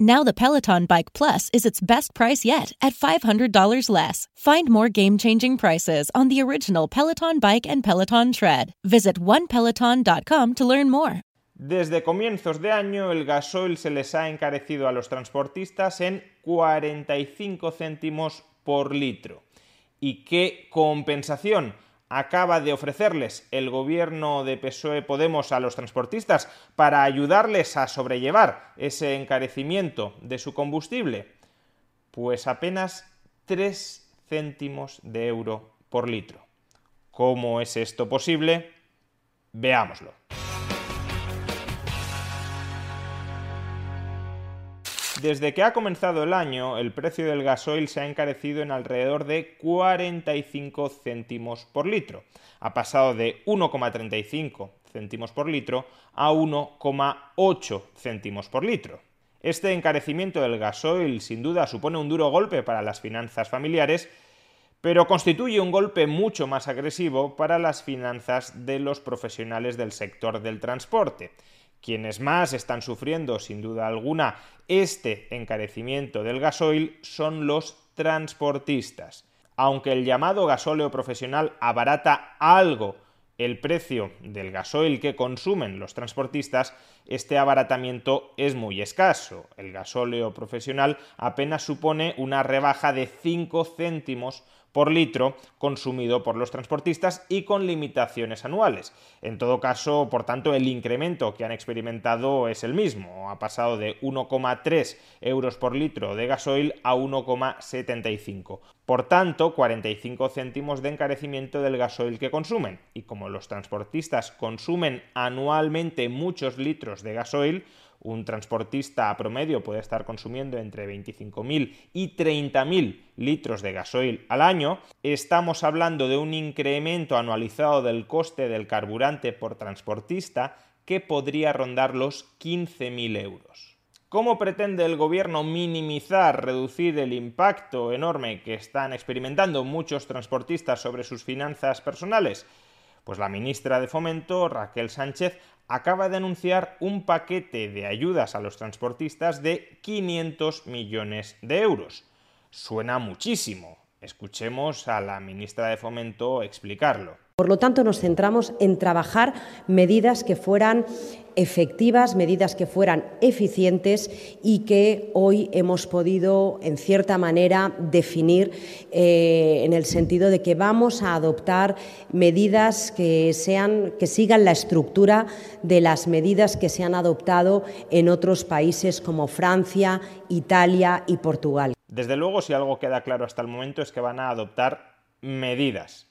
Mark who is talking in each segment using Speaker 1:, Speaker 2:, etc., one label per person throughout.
Speaker 1: Now the Peloton Bike Plus is its best price yet at $500 less. Find more game-changing prices on the original Peloton Bike and Peloton Tread. Visit onepeloton.com to learn more.
Speaker 2: Desde comienzos de año el gasoil se les ha encarecido a los transportistas en 45 céntimos por litro. ¿Y qué compensación? Acaba de ofrecerles el gobierno de PSOE Podemos a los transportistas para ayudarles a sobrellevar ese encarecimiento de su combustible? Pues apenas 3 céntimos de euro por litro. ¿Cómo es esto posible? Veámoslo. Desde que ha comenzado el año, el precio del gasoil se ha encarecido en alrededor de 45 céntimos por litro. Ha pasado de 1,35 céntimos por litro a 1,8 céntimos por litro. Este encarecimiento del gasoil sin duda supone un duro golpe para las finanzas familiares, pero constituye un golpe mucho más agresivo para las finanzas de los profesionales del sector del transporte. Quienes más están sufriendo, sin duda alguna, este encarecimiento del gasoil son los transportistas. Aunque el llamado gasóleo profesional abarata algo el precio del gasoil que consumen los transportistas, este abaratamiento es muy escaso. El gasóleo profesional apenas supone una rebaja de 5 céntimos por litro consumido por los transportistas y con limitaciones anuales. En todo caso, por tanto, el incremento que han experimentado es el mismo. Ha pasado de 1,3 euros por litro de gasoil a 1,75. Por tanto, 45 céntimos de encarecimiento del gasoil que consumen. Y como los transportistas consumen anualmente muchos litros de gasoil, un transportista a promedio puede estar consumiendo entre 25.000 y 30.000 litros de gasoil al año, estamos hablando de un incremento anualizado del coste del carburante por transportista que podría rondar los 15.000 euros. ¿Cómo pretende el gobierno minimizar, reducir el impacto enorme que están experimentando muchos transportistas sobre sus finanzas personales? Pues la ministra de Fomento, Raquel Sánchez, acaba de anunciar un paquete de ayudas a los transportistas de 500 millones de euros. Suena muchísimo. Escuchemos a la ministra de Fomento explicarlo.
Speaker 3: Por lo tanto, nos centramos en trabajar medidas que fueran efectivas, medidas que fueran eficientes y que hoy hemos podido, en cierta manera, definir eh, en el sentido de que vamos a adoptar medidas que, sean, que sigan la estructura de las medidas que se han adoptado en otros países como Francia, Italia y Portugal.
Speaker 2: Desde luego, si algo queda claro hasta el momento es que van a adoptar medidas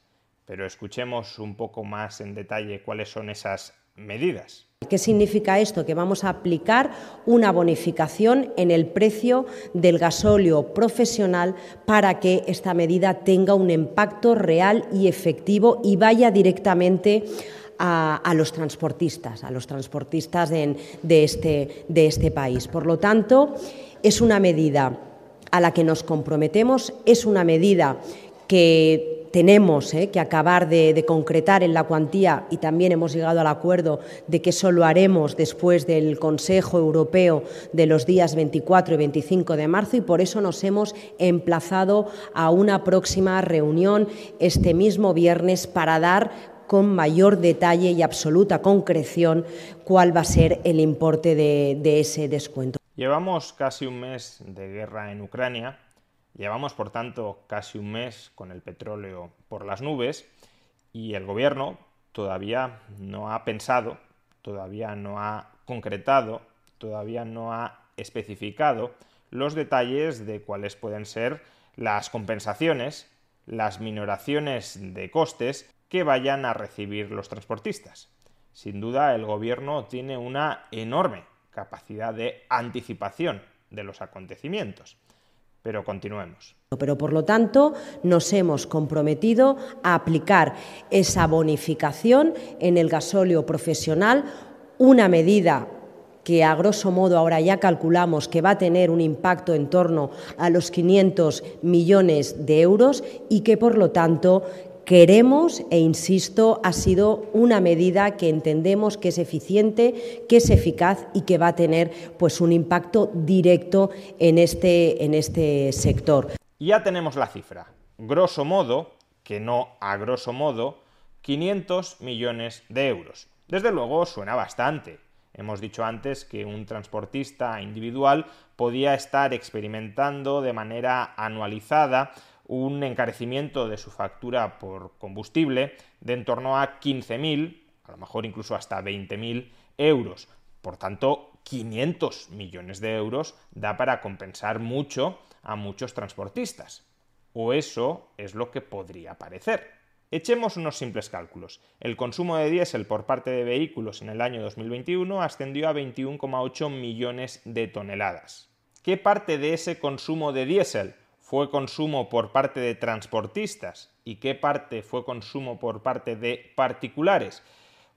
Speaker 2: pero escuchemos un poco más en detalle cuáles son esas medidas.
Speaker 3: ¿Qué significa esto? Que vamos a aplicar una bonificación en el precio del gasóleo profesional para que esta medida tenga un impacto real y efectivo y vaya directamente a, los transportistas, a los transportistas este, de este país. Por lo tanto, es una medida a la que nos comprometemos, es una medida que tenemos eh, que acabar de, concretar en la cuantía y también hemos llegado al acuerdo de que eso lo haremos después del Consejo Europeo de los días 24 y 25 de marzo y por eso nos hemos emplazado a una próxima reunión este mismo viernes para dar con mayor detalle y absoluta concreción cuál va a ser el importe de ese descuento.
Speaker 2: Llevamos casi un mes de guerra en Ucrania Llevamos, por tanto, casi un mes con el petróleo por las nubes y el gobierno todavía no ha pensado, todavía no ha concretado, todavía no ha especificado los detalles de cuáles pueden ser las compensaciones, las minoraciones de costes que vayan a recibir los transportistas. Sin duda, el gobierno tiene una enorme capacidad de anticipación de los acontecimientos. Pero continuemos.
Speaker 3: Pero por lo tanto nos hemos comprometido a aplicar esa bonificación en el gasóleo profesional, una medida que a grosso modo ahora ya calculamos que va a tener un impacto en torno a los 500 millones de euros y que por lo tanto queremos e insisto, ha sido una medida que entendemos que es eficiente, que es eficaz y que va a tener pues un impacto directo en este, en este sector.
Speaker 2: Ya tenemos la cifra. Grosso modo, que no a grosso modo, 500 millones de euros. Desde luego suena bastante. Hemos dicho antes que un transportista individual podía estar experimentando de manera anualizada un encarecimiento de su factura por combustible de en torno a 15.000, a lo mejor incluso hasta 20.000 euros. Por tanto, 500 millones de euros da para compensar mucho a muchos transportistas. O eso es lo que podría parecer. Echemos unos simples cálculos. El consumo de diésel por parte de vehículos en el año 2021 ascendió a 21,8 millones de toneladas. ¿Qué parte de ese consumo de diésel fue consumo por parte de transportistas y qué parte fue consumo por parte de particulares?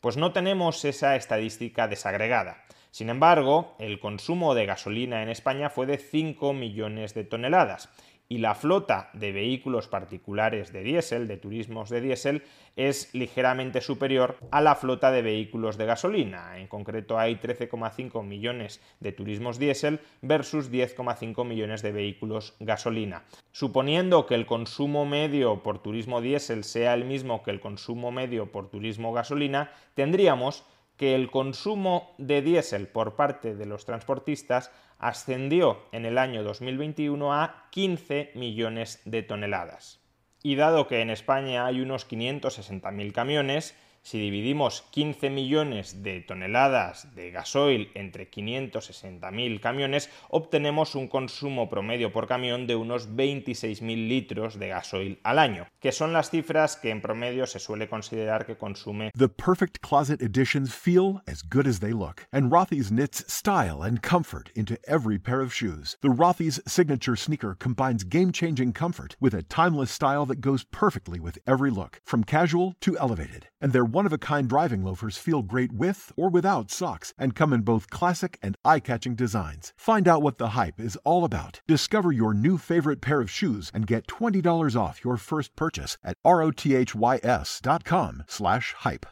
Speaker 2: Pues no tenemos esa estadística desagregada. Sin embargo, el consumo de gasolina en España fue de 5 millones de toneladas y la flota de vehículos particulares de diésel, de turismos de diésel, es ligeramente superior a la flota de vehículos de gasolina. En concreto hay 13,5 millones de turismos diésel versus 10,5 millones de vehículos gasolina. Suponiendo que el consumo medio por turismo diésel sea el mismo que el consumo medio por turismo gasolina, tendríamos que el consumo de diésel por parte de los transportistas ascendió en el año 2021 a 15 millones de toneladas. Y dado que en España hay unos 560.000 camiones, si dividimos 15 millones de toneladas de gasoil entre 560.000 camiones, obtenemos un consumo promedio por camión de unos 26.000 litros de gasoil al año, que son las cifras que en promedio se suele considerar que consume.
Speaker 4: The perfect closet editions feel as good as they look, and Rothy's knits style and comfort into every pair of shoes. The Rothy's signature sneaker combines game-changing comfort with a timeless style that goes perfectly with every look, from casual to elevated. And their one of a kind driving loafers feel great with or without socks and come in both classic and eye catching designs. Find out what the hype is all about. Discover your new favorite pair of shoes and get $20 off your first purchase at rothys.com slash hype.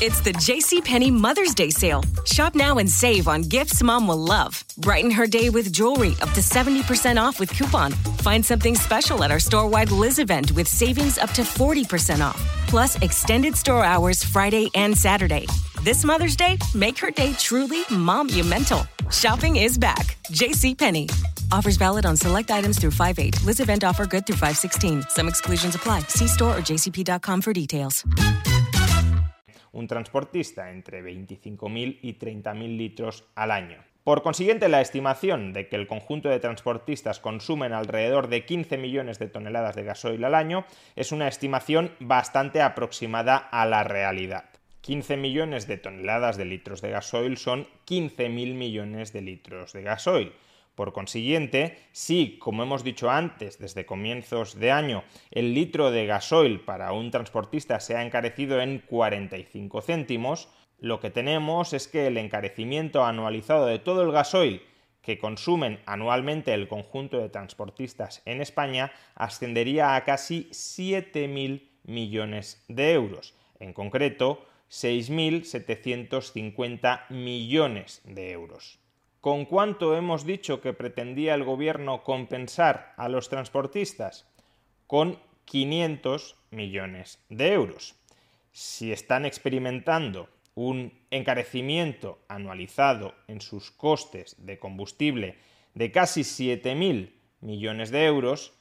Speaker 5: It's the JCPenney Mother's Day sale. Shop now and save on gifts mom will love. Brighten her day with jewelry up to 70% off with coupon. Find something special at our store-wide Liz event with savings up to 40% off. Plus, extended store hours Friday and Saturday. This Mother's Day, make her day truly monumental. Shopping is back. JCPenney. Offers valid on select items through 5-8. Liz event offer good through 5-16. Some exclusions apply. See store or jcp.com for details.
Speaker 2: Un transportista entre 25.000 y 30.000 litros al año. Por consiguiente, la estimación de que el conjunto de transportistas consumen alrededor de 15 millones de toneladas de gasoil al año es una estimación bastante aproximada a la realidad. 15 millones de toneladas de litros de gasoil son 15.000 millones de litros de gasoil. Por consiguiente, si, como hemos dicho antes, desde comienzos de año, el litro de gasoil para un transportista se ha encarecido en 45 céntimos, lo que tenemos es que el encarecimiento anualizado de todo el gasoil que consumen anualmente el conjunto de transportistas en España ascendería a casi 7.000 millones de euros. En concreto, 6.750 millones de euros. ¿Con cuánto hemos dicho que pretendía el gobierno compensar a los transportistas? Con 500 millones de euros. Si están experimentando un encarecimiento anualizado en sus costes de combustible de casi 7.000 millones de euros,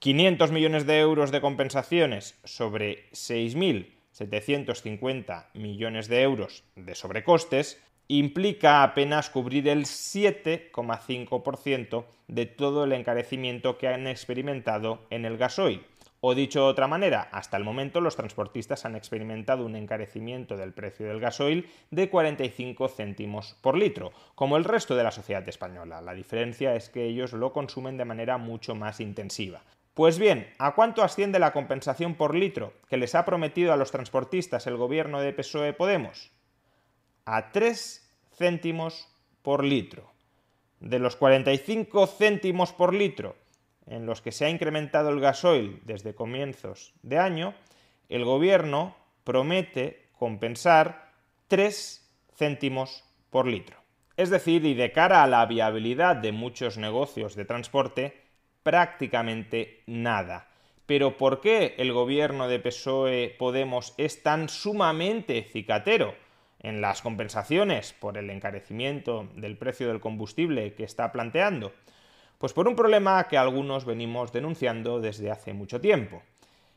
Speaker 2: 500 millones de euros de compensaciones sobre 6.750 millones de euros de sobrecostes, implica apenas cubrir el 7,5% de todo el encarecimiento que han experimentado en el gasoil. O dicho de otra manera, hasta el momento los transportistas han experimentado un encarecimiento del precio del gasoil de 45 céntimos por litro, como el resto de la sociedad española. La diferencia es que ellos lo consumen de manera mucho más intensiva. Pues bien, ¿a cuánto asciende la compensación por litro que les ha prometido a los transportistas el gobierno de PSOE Podemos? A 3 céntimos por litro. De los 45 céntimos por litro en los que se ha incrementado el gasoil desde comienzos de año, el gobierno promete compensar 3 céntimos por litro. Es decir, y de cara a la viabilidad de muchos negocios de transporte, prácticamente nada. Pero ¿por qué el gobierno de PSOE Podemos es tan sumamente cicatero en las compensaciones por el encarecimiento del precio del combustible que está planteando? Pues por un problema que algunos venimos denunciando desde hace mucho tiempo.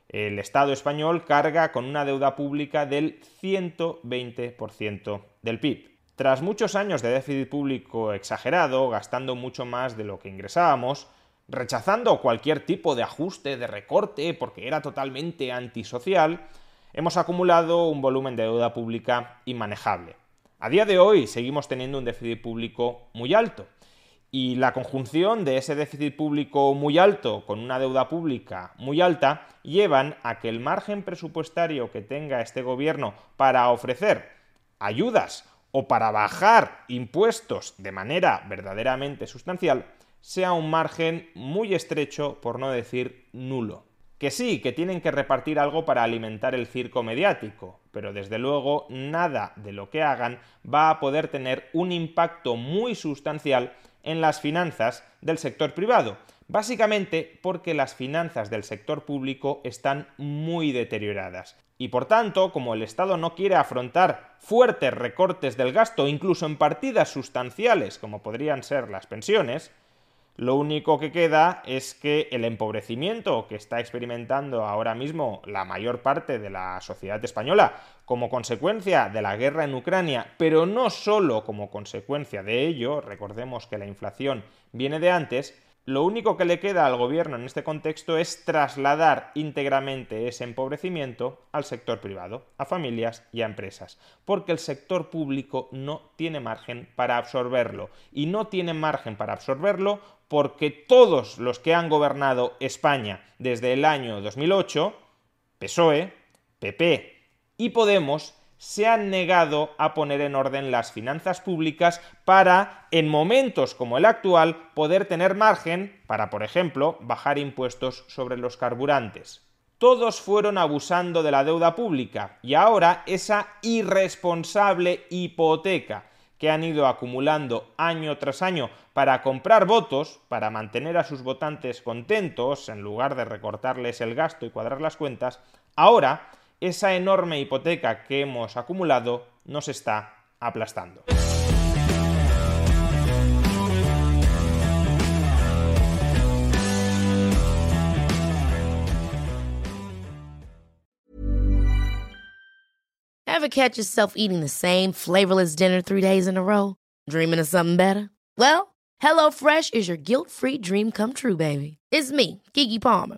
Speaker 2: El Estado español carga con una deuda pública del 120% del PIB. Tras muchos años de déficit público exagerado, gastando mucho más de lo que ingresábamos, rechazando cualquier tipo de ajuste, de recorte, porque era totalmente antisocial, hemos acumulado un volumen de deuda pública inmanejable. A día de hoy seguimos teniendo un déficit público muy alto y la conjunción de ese déficit público muy alto con una deuda pública muy alta llevan a que el margen presupuestario que tenga este gobierno para ofrecer ayudas o para bajar impuestos de manera verdaderamente sustancial sea un margen muy estrecho, por no decir nulo. Que sí, que tienen que repartir algo para alimentar el circo mediático, pero desde luego nada de lo que hagan va a poder tener un impacto muy sustancial en las finanzas del sector privado, básicamente porque las finanzas del sector público están muy deterioradas. Y por tanto, como el Estado no quiere afrontar fuertes recortes del gasto, incluso en partidas sustanciales como podrían ser las pensiones, lo único que queda es que el empobrecimiento que está experimentando ahora mismo la mayor parte de la sociedad española como consecuencia de la guerra en Ucrania, pero no solo como consecuencia de ello, recordemos que la inflación viene de antes, lo único que le queda al gobierno en este contexto es trasladar íntegramente ese empobrecimiento al sector privado, a familias y a empresas, porque el sector público no tiene margen para absorberlo. Y no tiene margen para absorberlo porque todos los que han gobernado España desde el año 2008, PSOE, PP y Podemos, se han negado a poner en orden las finanzas públicas para, en momentos como el actual, poder tener margen para, por ejemplo, bajar impuestos sobre los carburantes. Todos fueron abusando de la deuda pública y ahora esa irresponsable hipoteca que han ido acumulando año tras año para comprar votos, para mantener a sus votantes contentos en lugar de recortarles el gasto y cuadrar las cuentas, ahora esa enorme hipoteca que hemos acumulado nos está aplastando.
Speaker 6: Ever catch yourself eating the same flavorless dinner three days in a row? Dreaming of something better? Well, HelloFresh is your guilt-free dream come true, baby. It's me, Kiki Palmer.